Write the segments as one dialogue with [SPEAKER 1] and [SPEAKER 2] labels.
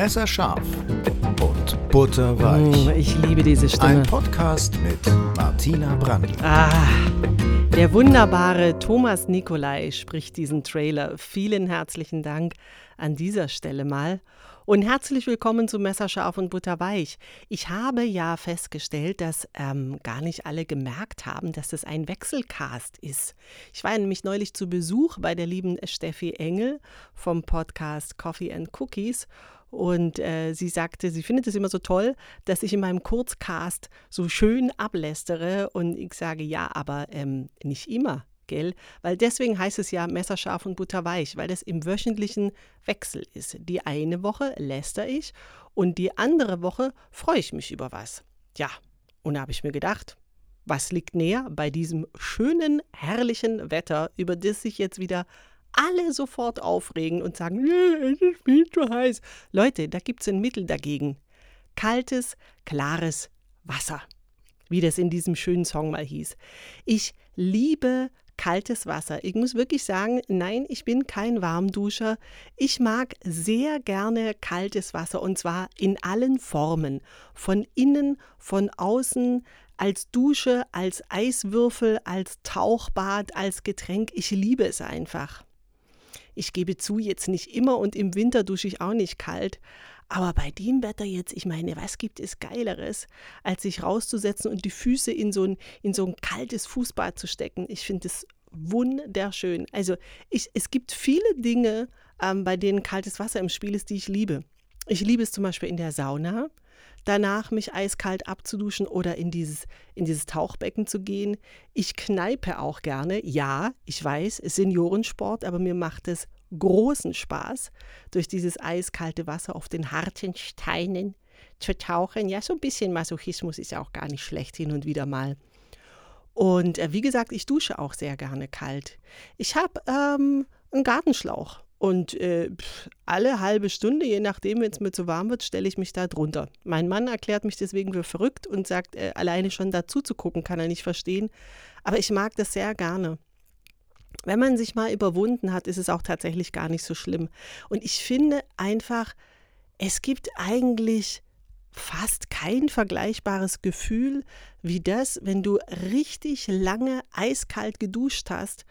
[SPEAKER 1] Messerscharf und butterweich.
[SPEAKER 2] Mm, ich liebe diese Stimme.
[SPEAKER 1] Ein Podcast mit Martina Brandl.
[SPEAKER 2] Ah, der wunderbare Thomas Nikolai spricht diesen Trailer. Vielen herzlichen Dank an dieser Stelle mal. Und herzlich willkommen zu Messerscharf und Butterweich. Ich habe ja festgestellt, dass ähm, gar nicht alle gemerkt haben, dass es ein Wechselcast ist. Ich war nämlich neulich zu Besuch bei der lieben Steffi Engel vom Podcast Coffee and Cookies. Und äh, sie sagte, sie findet es immer so toll, dass ich in meinem Kurzcast so schön ablästere. Und ich sage, ja, aber ähm, nicht immer gell? Weil deswegen heißt es ja messerscharf und butterweich, weil das im wöchentlichen Wechsel ist. Die eine Woche läster ich und die andere Woche freue ich mich über was. Ja, und da habe ich mir gedacht, was liegt näher bei diesem schönen, herrlichen Wetter, über das sich jetzt wieder alle sofort aufregen und sagen, es ist viel zu heiß. Leute, da gibt es ein Mittel dagegen. Kaltes, klares Wasser wie das in diesem schönen Song mal hieß. Ich liebe kaltes Wasser. Ich muss wirklich sagen, nein, ich bin kein Warmduscher. Ich mag sehr gerne kaltes Wasser und zwar in allen Formen. Von innen, von außen, als Dusche, als Eiswürfel, als Tauchbad, als Getränk. Ich liebe es einfach. Ich gebe zu, jetzt nicht immer und im Winter dusche ich auch nicht kalt. Aber bei dem Wetter jetzt, ich meine, was gibt es Geileres, als sich rauszusetzen und die Füße in so ein, in so ein kaltes Fußbad zu stecken? Ich finde es wunderschön. Also ich, es gibt viele Dinge, ähm, bei denen kaltes Wasser im Spiel ist, die ich liebe. Ich liebe es zum Beispiel in der Sauna, danach mich eiskalt abzuduschen oder in dieses, in dieses Tauchbecken zu gehen. Ich kneipe auch gerne. Ja, ich weiß, Seniorensport, aber mir macht es großen Spaß, durch dieses eiskalte Wasser auf den harten Steinen zu tauchen. Ja, so ein bisschen Masochismus ist ja auch gar nicht schlecht hin und wieder mal. Und äh, wie gesagt, ich dusche auch sehr gerne kalt. Ich habe ähm, einen Gartenschlauch und äh, alle halbe Stunde, je nachdem, wenn es mir zu warm wird, stelle ich mich da drunter. Mein Mann erklärt mich deswegen für verrückt und sagt, äh, alleine schon dazu zu gucken, kann er nicht verstehen. Aber ich mag das sehr gerne wenn man sich mal überwunden hat, ist es auch tatsächlich gar nicht so schlimm. Und ich finde einfach, es gibt eigentlich fast kein vergleichbares Gefühl wie das, wenn du richtig lange eiskalt geduscht hast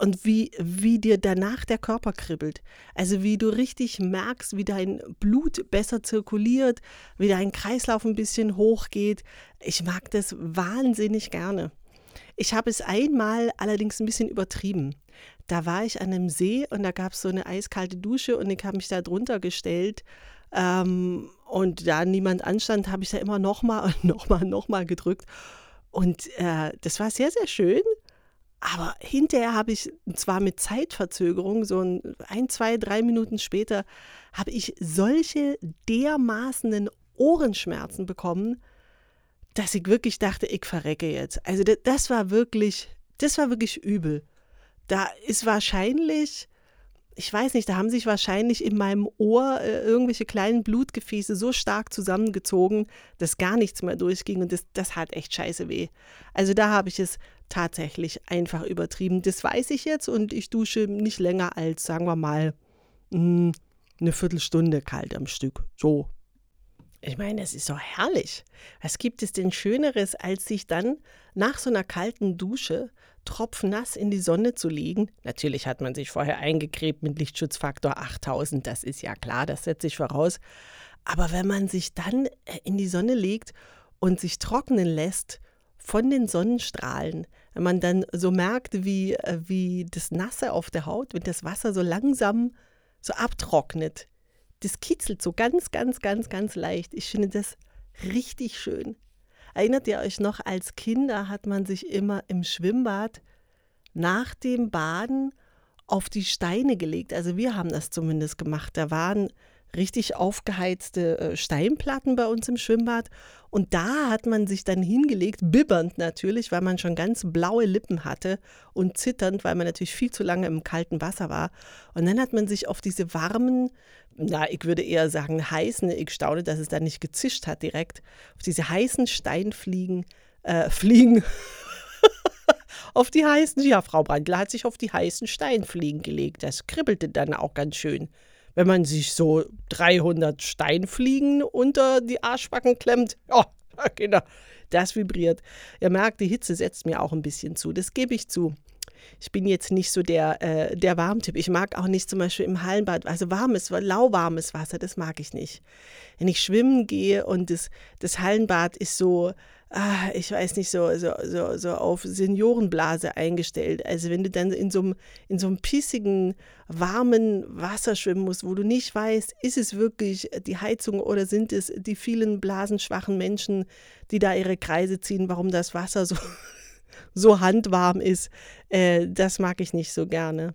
[SPEAKER 2] und wie, wie dir danach der Körper kribbelt. Also wie du richtig merkst, wie dein Blut besser zirkuliert, wie dein Kreislauf ein bisschen hochgeht. Ich mag das wahnsinnig gerne. Ich habe es einmal allerdings ein bisschen übertrieben. Da war ich an einem See und da gab es so eine eiskalte Dusche und ich habe mich da drunter gestellt. Ähm, und da niemand anstand, habe ich da immer nochmal und nochmal, nochmal gedrückt. Und äh, das war sehr, sehr schön. Aber hinterher habe ich, zwar mit Zeitverzögerung, so ein, ein, zwei, drei Minuten später, habe ich solche dermaßenen Ohrenschmerzen bekommen, dass ich wirklich dachte, ich verrecke jetzt. Also das, das war wirklich, das war wirklich übel. Da ist wahrscheinlich, ich weiß nicht, da haben sich wahrscheinlich in meinem Ohr äh, irgendwelche kleinen Blutgefäße so stark zusammengezogen, dass gar nichts mehr durchging und das, das hat echt scheiße weh. Also da habe ich es tatsächlich einfach übertrieben. Das weiß ich jetzt und ich dusche nicht länger als, sagen wir mal, hm, eine Viertelstunde kalt am Stück. So, ich meine, es ist so herrlich. Was gibt es denn Schöneres, als sich dann nach so einer kalten Dusche tropfnass in die Sonne zu legen? Natürlich hat man sich vorher eingecremt mit Lichtschutzfaktor 8000, das ist ja klar, das setze ich voraus. Aber wenn man sich dann äh, in die Sonne legt und sich trocknen lässt von den Sonnenstrahlen, wenn man dann so merkt, wie, äh, wie das Nasse auf der Haut, wenn das Wasser so langsam so abtrocknet, das kitzelt so ganz, ganz, ganz, ganz leicht. Ich finde das richtig schön. Erinnert ihr euch noch, als Kinder hat man sich immer im Schwimmbad nach dem Baden auf die Steine gelegt. Also wir haben das zumindest gemacht. Da waren richtig aufgeheizte äh, Steinplatten bei uns im Schwimmbad. Und da hat man sich dann hingelegt, bibbernd natürlich, weil man schon ganz blaue Lippen hatte und zitternd, weil man natürlich viel zu lange im kalten Wasser war. Und dann hat man sich auf diese warmen, na, ich würde eher sagen heißen, ich staune, dass es da nicht gezischt hat direkt, auf diese heißen Steinfliegen, äh, Fliegen, auf die heißen, ja, Frau Brandler hat sich auf die heißen Steinfliegen gelegt. Das kribbelte dann auch ganz schön wenn man sich so 300 Steinfliegen unter die Arschbacken klemmt. Oh, Kinder, das vibriert. Ihr merkt, die Hitze setzt mir auch ein bisschen zu. Das gebe ich zu. Ich bin jetzt nicht so der, äh, der Warmtyp. Ich mag auch nicht zum Beispiel im Hallenbad, also warmes, lauwarmes Wasser, das mag ich nicht. Wenn ich schwimmen gehe und das, das Hallenbad ist so, ah, ich weiß nicht, so, so, so, so auf Seniorenblase eingestellt. Also wenn du dann in so einem, in so einem pissigen, warmen Wasser schwimmen musst, wo du nicht weißt, ist es wirklich die Heizung oder sind es die vielen blasenschwachen Menschen, die da ihre Kreise ziehen, warum das Wasser so so handwarm ist, äh, das mag ich nicht so gerne.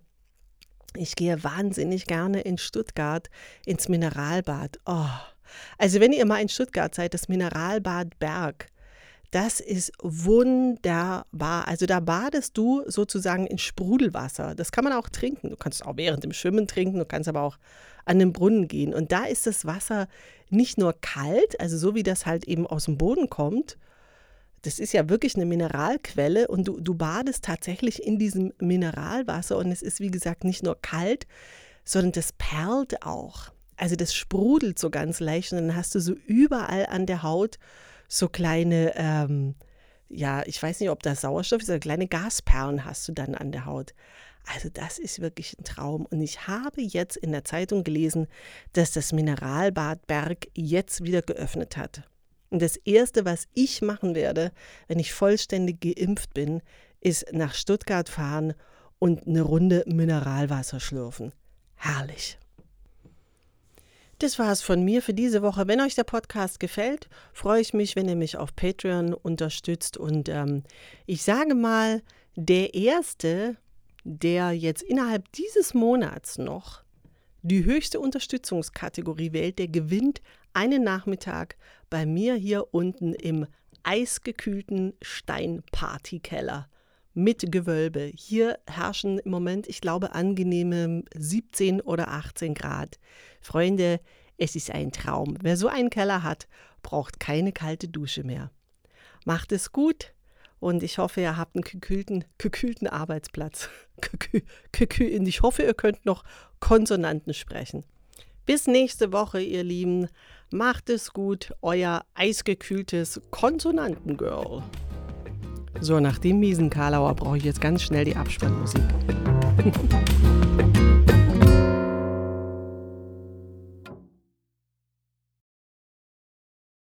[SPEAKER 2] Ich gehe wahnsinnig gerne in Stuttgart ins Mineralbad. Oh. Also wenn ihr mal in Stuttgart seid, das Mineralbad Berg, das ist wunderbar. Also da badest du sozusagen in Sprudelwasser. Das kann man auch trinken. Du kannst auch während dem Schwimmen trinken, du kannst aber auch an den Brunnen gehen. Und da ist das Wasser nicht nur kalt, also so wie das halt eben aus dem Boden kommt, das ist ja wirklich eine Mineralquelle und du, du badest tatsächlich in diesem Mineralwasser und es ist, wie gesagt, nicht nur kalt, sondern das perlt auch. Also das sprudelt so ganz leicht und dann hast du so überall an der Haut so kleine, ähm, ja, ich weiß nicht, ob das Sauerstoff ist, aber kleine Gasperlen hast du dann an der Haut. Also das ist wirklich ein Traum. Und ich habe jetzt in der Zeitung gelesen, dass das Mineralbad Berg jetzt wieder geöffnet hat. Und das Erste, was ich machen werde, wenn ich vollständig geimpft bin, ist nach Stuttgart fahren und eine Runde Mineralwasser schlürfen. Herrlich. Das war es von mir für diese Woche. Wenn euch der Podcast gefällt, freue ich mich, wenn ihr mich auf Patreon unterstützt. Und ähm, ich sage mal, der Erste, der jetzt innerhalb dieses Monats noch die höchste Unterstützungskategorie wählt, der gewinnt einen Nachmittag bei mir hier unten im eisgekühlten Steinpartykeller mit Gewölbe. Hier herrschen im Moment, ich glaube, angenehme 17 oder 18 Grad. Freunde, es ist ein Traum. Wer so einen Keller hat, braucht keine kalte Dusche mehr. Macht es gut und ich hoffe, ihr habt einen gekühlten, gekühlten Arbeitsplatz. Und ich hoffe, ihr könnt noch Konsonanten sprechen. Bis nächste Woche, ihr Lieben. Macht es gut, euer eisgekühltes Konsonantengirl. So, nach dem miesen Karlauer brauche ich jetzt ganz schnell die Abspannmusik.